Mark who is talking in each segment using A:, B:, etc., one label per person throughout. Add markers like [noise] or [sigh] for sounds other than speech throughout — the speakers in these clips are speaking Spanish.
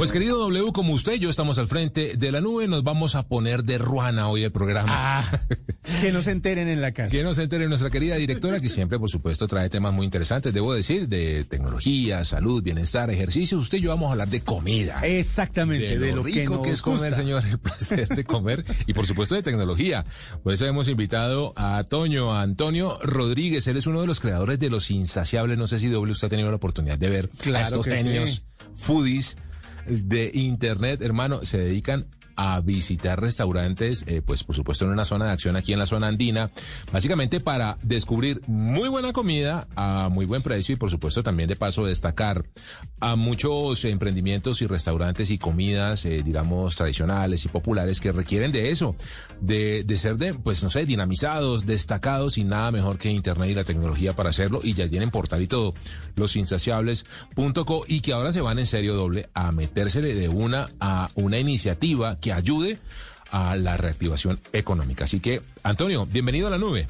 A: Pues querido W, como usted y yo estamos al frente de la nube, nos vamos a poner de ruana hoy el programa.
B: Ah, que no se enteren en la casa.
A: Que no se entere nuestra querida directora, que siempre, por supuesto, trae temas muy interesantes, debo decir, de tecnología, salud, bienestar, ejercicios. Usted y yo vamos a hablar de comida.
B: Exactamente, de, lo,
A: rico
B: que, nos
A: que es comer, señor, el placer de comer y, por supuesto, de tecnología. Por eso hemos invitado a Toño, a Antonio Rodríguez. Él es uno de los creadores de Los Insaciables. No sé si W usted ha tenido la oportunidad de ver a
B: Claro
A: estos
B: que sí.
A: genios foodies de internet, hermano, se dedican a visitar restaurantes, eh, pues por supuesto en una zona de acción aquí en la zona andina, básicamente para descubrir muy buena comida a muy buen precio y por supuesto también de paso destacar a muchos emprendimientos y restaurantes y comidas, eh, digamos, tradicionales y populares que requieren de eso, de, de ser de, pues no sé, dinamizados, destacados y nada mejor que Internet y la tecnología para hacerlo y ya tienen portal y todo, losinsaciables.co y que ahora se van en serio doble a metérsele de una a una iniciativa que ayude a la reactivación económica. Así que, Antonio, bienvenido a la nube.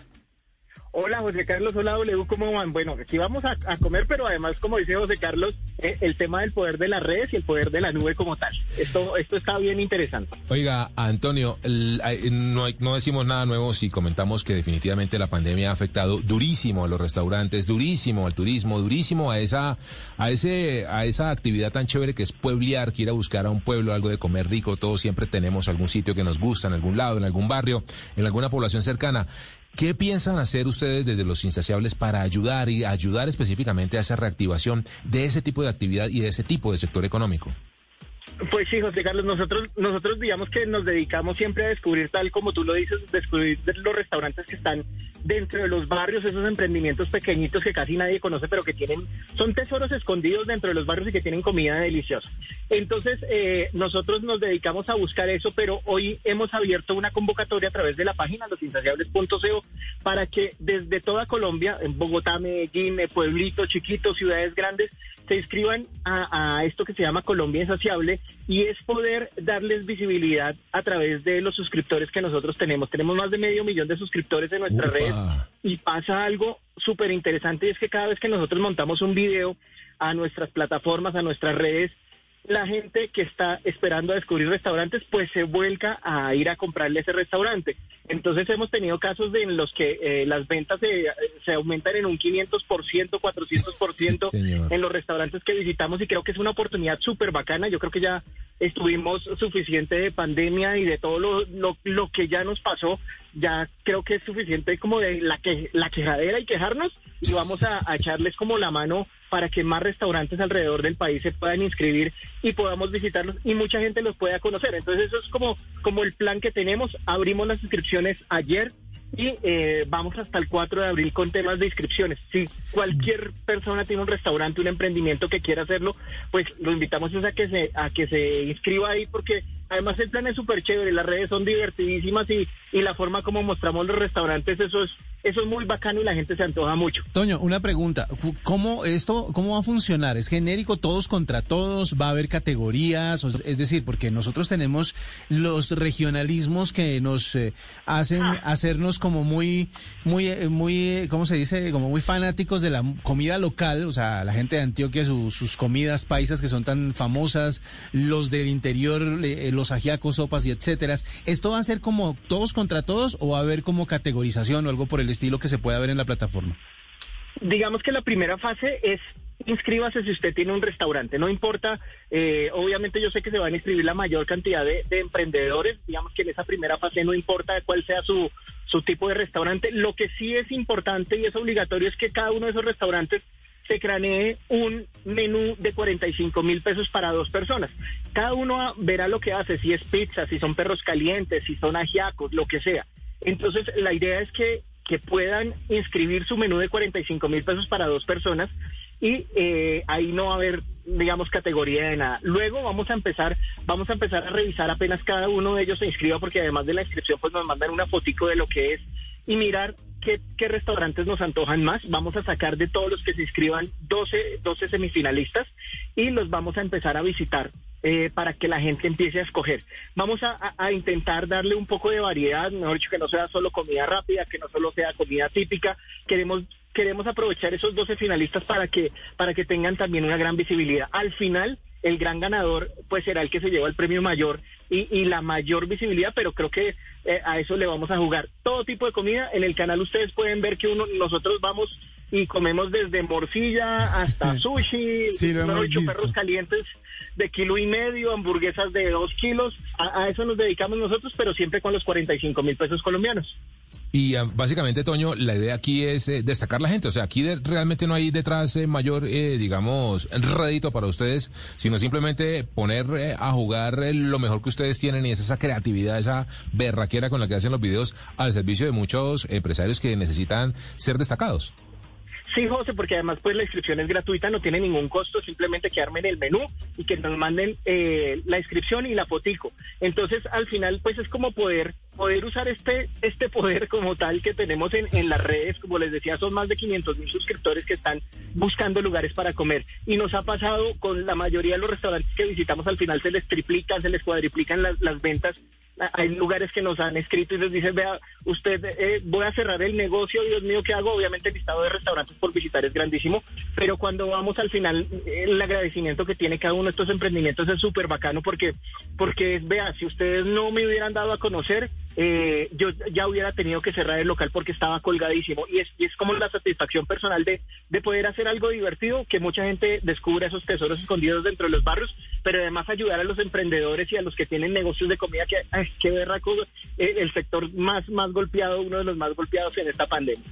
C: Hola José Carlos, hola W, ¿cómo van? Bueno, aquí vamos a, comer, pero además, como dice José Carlos, eh, el tema del poder de las redes y el poder de la nube como tal. Esto, esto está bien interesante.
A: Oiga, Antonio, el- no, no decimos nada nuevo si comentamos que definitivamente la pandemia ha afectado durísimo a los restaurantes, durísimo al turismo, durísimo a esa, a ese, a esa actividad tan chévere que es pueblear, que ir a buscar a un pueblo algo de comer rico. Todos siempre tenemos algún sitio que nos gusta, en algún lado, en algún barrio, en alguna población cercana. ¿Qué piensan hacer ustedes desde los insaciables para ayudar y ayudar específicamente a esa reactivación de ese tipo de actividad y de ese tipo de sector económico?
C: Pues sí, José Carlos, nosotros, nosotros digamos que nos dedicamos siempre a descubrir, tal como tú lo dices, descubrir los restaurantes que están dentro de los barrios, esos emprendimientos pequeñitos que casi nadie conoce, pero que tienen, son tesoros escondidos dentro de los barrios y que tienen comida deliciosa. Entonces, eh, nosotros nos dedicamos a buscar eso, pero hoy hemos abierto una convocatoria a través de la página losinsaciables.co para que desde toda Colombia, en Bogotá, Medellín, eh, pueblitos chiquitos, ciudades grandes, se inscriban a, a esto que se llama Colombia Insaciable y es poder darles visibilidad a través de los suscriptores que nosotros tenemos. Tenemos más de medio millón de suscriptores en nuestras
A: Upa.
C: redes y pasa algo súper interesante y es que cada vez que nosotros montamos un video a nuestras plataformas, a nuestras redes, la gente que está esperando a descubrir restaurantes, pues se vuelca a ir a comprarle ese restaurante. Entonces hemos tenido casos de en los que eh, las ventas se, se aumentan en un 500%, 400%
A: Sí,
C: en los restaurantes que visitamos y creo que es una oportunidad súper bacana. Yo creo que ya estuvimos suficiente de pandemia y de todo lo, lo, lo que ya nos pasó. Ya creo que es suficiente como de la, que, la quejadera y quejarnos y vamos a, echarles como la mano para que más restaurantes alrededor del país se puedan inscribir y podamos visitarlos y mucha gente los pueda conocer. Entonces eso es como, como el plan que tenemos. Abrimos las inscripciones ayer y eh, vamos hasta el 4 de abril con temas de inscripciones. Si cualquier persona tiene un restaurante, un emprendimiento que quiera hacerlo, pues lo invitamos a que se a que se inscriba ahí porque además el plan es súper chévere, las redes son divertidísimas y, y la forma como mostramos los restaurantes, eso es eso es muy bacano y la gente se antoja mucho.
B: Toño, una pregunta. ¿Cómo esto, cómo va a funcionar? ¿Es genérico todos contra todos? ¿Va a haber categorías? Es decir, porque nosotros tenemos los regionalismos que nos eh, hacen hacernos como muy, muy, eh, muy, eh, ¿cómo se dice? Como muy fanáticos de la comida local. O sea, la gente de Antioquia, su- sus comidas paisas que son tan famosas, los del interior, eh, los ajiacos, sopas y etcétera. ¿Esto va a ser como todos contra todos o va a haber como categorización o algo por el estilo que se pueda ver en la plataforma?
C: digamos que la primera fase es inscríbase si usted tiene un restaurante, no importa, eh, obviamente yo sé que se van a inscribir la mayor cantidad de, de emprendedores, digamos que en esa primera fase no importa cuál sea su, su tipo de restaurante, lo que sí es importante y es obligatorio es que cada uno de esos restaurantes se cranee un menú de 45 mil pesos para dos personas. Cada uno verá lo que hace, si es pizza, si son perros calientes, si son ajiacos, lo que sea. Entonces, la idea es que, que puedan inscribir su menú de 45 mil pesos para dos personas y eh, ahí no va a haber, digamos, categoría de nada. Luego vamos a empezar, vamos a empezar a revisar apenas cada uno de ellos se inscriba, porque además de la inscripción, pues nos mandan una fotico de lo que es y mirar qué, qué restaurantes nos antojan más. Vamos a sacar de todos los que se inscriban 12, 12 semifinalistas y los vamos a empezar a visitar eh, para que la gente empiece a escoger. Vamos a, intentar darle un poco de variedad, mejor dicho, que no sea solo comida rápida, que no solo sea comida típica. Queremos queremos aprovechar esos 12 finalistas para que para que tengan también una gran visibilidad. Al final el gran ganador pues será el que se lleva el premio mayor y, y la mayor visibilidad, pero creo que eh, a eso le vamos a jugar. Todo tipo de comida, en el canal ustedes pueden ver que uno, nosotros vamos y comemos desde morcilla hasta [laughs] sushi,
B: Sí, lo hemos visto.
C: perros calientes de kilo y medio, hamburguesas de dos kilos, a, a eso nos dedicamos nosotros, pero siempre con los 45 mil pesos colombianos.
A: Y ah, básicamente, Toño, la idea aquí es eh, destacar la gente. O sea, aquí de- realmente no hay detrás eh, mayor, eh, digamos, rédito para ustedes, sino simplemente poner eh, a jugar eh, lo mejor que ustedes tienen y es esa creatividad, esa berraquera con la que hacen los videos al servicio de muchos empresarios que necesitan ser destacados.
C: Sí, José, porque además pues la inscripción es gratuita, no tiene ningún costo, simplemente quedarme en el menú y que nos manden eh, la inscripción y la fotico. Entonces, al final, pues es como poder poder usar este este poder como tal que tenemos en, en las redes, como les decía, son más de 500 mil suscriptores que están buscando lugares para comer. Y nos ha pasado con la mayoría de los restaurantes que visitamos, al final se les triplican, se les cuadriplican las, las ventas hay lugares que nos han escrito y les dicen, vea, usted, eh, voy a cerrar el negocio, Dios mío, ¿qué hago? Obviamente el listado de restaurantes por visitar es grandísimo, pero cuando vamos al final, eh, el agradecimiento que tiene cada uno de estos emprendimientos es súper bacano porque, porque vea, si ustedes no me hubieran dado a conocer, eh, yo ya hubiera tenido que cerrar el local porque estaba colgadísimo y es, y es como la satisfacción personal de, de poder hacer algo divertido, que mucha gente descubra esos tesoros escondidos dentro de los barrios, pero además ayudar a los emprendedores y a los que tienen negocios de comida, que ay, qué berraco, eh, el sector más, más golpeado, uno de los más golpeados en esta pandemia.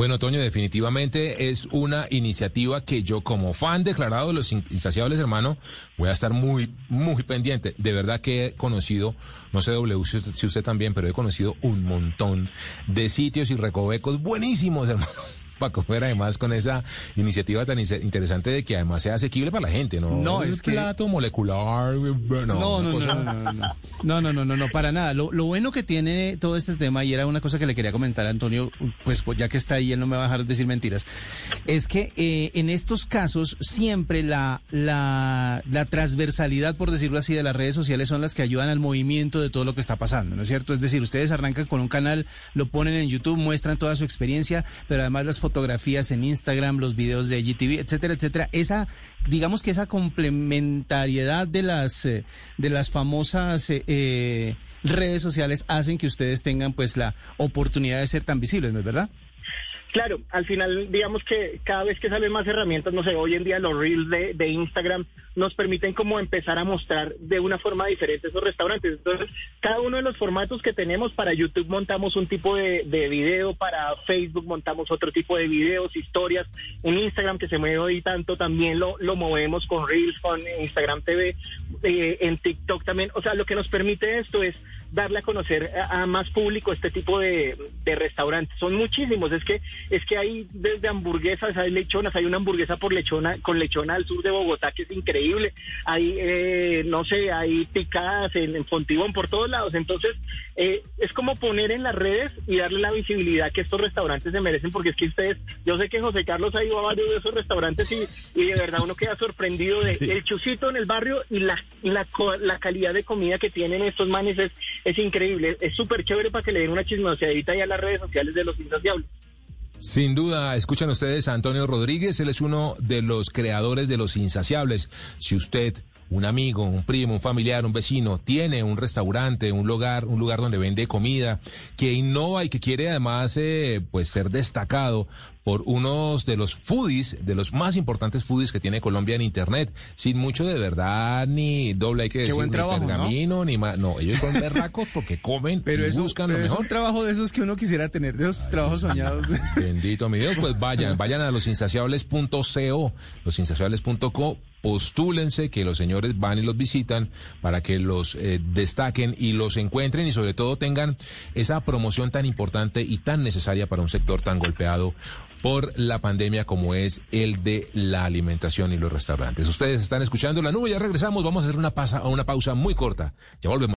A: Bueno, Toño, definitivamente es una iniciativa que yo como fan declarado de los insaciables, hermano, voy a estar muy, muy pendiente. De verdad que he conocido, no sé W si usted, si usted también, pero he conocido un montón de sitios y recovecos buenísimos, [laughs] hermano. Para comer además con esa iniciativa tan interesante de que además sea asequible para la gente, ¿no?
B: No, es que-
A: plato molecular, no,
B: No, no, no,
A: cosa-
B: no, no, no, no, no, no, no, no, no, para nada. Lo, lo bueno que tiene todo este tema, y era una cosa que le quería comentar a Antonio, pues, pues, ya que está ahí, él no me va a dejar decir mentiras, es que eh, en estos casos siempre la, la, la transversalidad, por decirlo así, de las redes sociales son las que ayudan al movimiento de todo lo que está pasando, ¿no es cierto? Es decir, ustedes arrancan con un canal, lo ponen en YouTube, muestran toda su experiencia, pero además las fotografías en Instagram, los videos de GTV, etcétera, etcétera. Esa, digamos que esa complementariedad de las, eh, de las famosas eh, eh, redes sociales hacen que ustedes tengan pues la oportunidad de ser tan visibles, ¿no es verdad?
C: Claro, al final, digamos que cada vez que salen más herramientas, no sé, hoy en día los reels de, de Instagram nos permiten como empezar a mostrar de una forma diferente esos restaurantes. Entonces, cada uno de los formatos que tenemos para YouTube montamos un tipo de, de video, para Facebook montamos otro tipo de videos, historias. En Instagram, que se mueve hoy tanto, también lo, lo movemos con reels, con Instagram TV, eh, en TikTok también. O sea, lo que nos permite esto es darle a conocer a, a más público este tipo de, de restaurantes. Son muchísimos, es que es que hay desde hamburguesas, hay lechonas, hay una hamburguesa por lechona con lechona al sur de Bogotá que es increíble. Hay eh, no sé, hay picadas en, en Fontibón por todos lados. Entonces, eh, es como poner en las redes y darle la visibilidad que estos restaurantes se merecen porque es que ustedes, yo sé que José Carlos ha ido a varios de esos restaurantes y, y de verdad uno queda sorprendido de el chucito en el barrio y la la, la calidad de comida que tienen estos manes es, es increíble. Es súper chévere para que le den una chismoseadita ahí a las redes sociales de los insaciables.
A: Sin duda, escuchan ustedes a Antonio Rodríguez, él es uno de los creadores de Los Insaciables. Si usted, un amigo, un primo, un familiar, un vecino, tiene un restaurante, un lugar, un lugar donde vende comida, que innova y que quiere además eh, pues ser destacado por unos de los foodies, de los más importantes foodies que tiene Colombia en internet, sin mucho de verdad ni doble hay que decir,
B: buen
A: ni
B: trabajo, ¿no?
A: pergamino, ni más, no, ellos son [laughs] berracos porque comen
B: Pero
A: y
B: es, un,
A: buscan
B: pero
A: lo
B: es
A: mejor.
B: un trabajo de esos que uno quisiera tener, de esos trabajos soñados. [laughs]
A: Bendito mi Dios, pues vayan, vayan a losinsaciables.co, losinsaciables.co, postúlense que los señores van y los visitan para que los eh, destaquen y los encuentren y sobre todo tengan esa promoción tan importante y tan necesaria para un sector tan golpeado por la pandemia como es el de la alimentación y los restaurantes. Ustedes están escuchando La Nube, ya regresamos, vamos a hacer una, pasa, una pausa muy corta. Ya volvemos.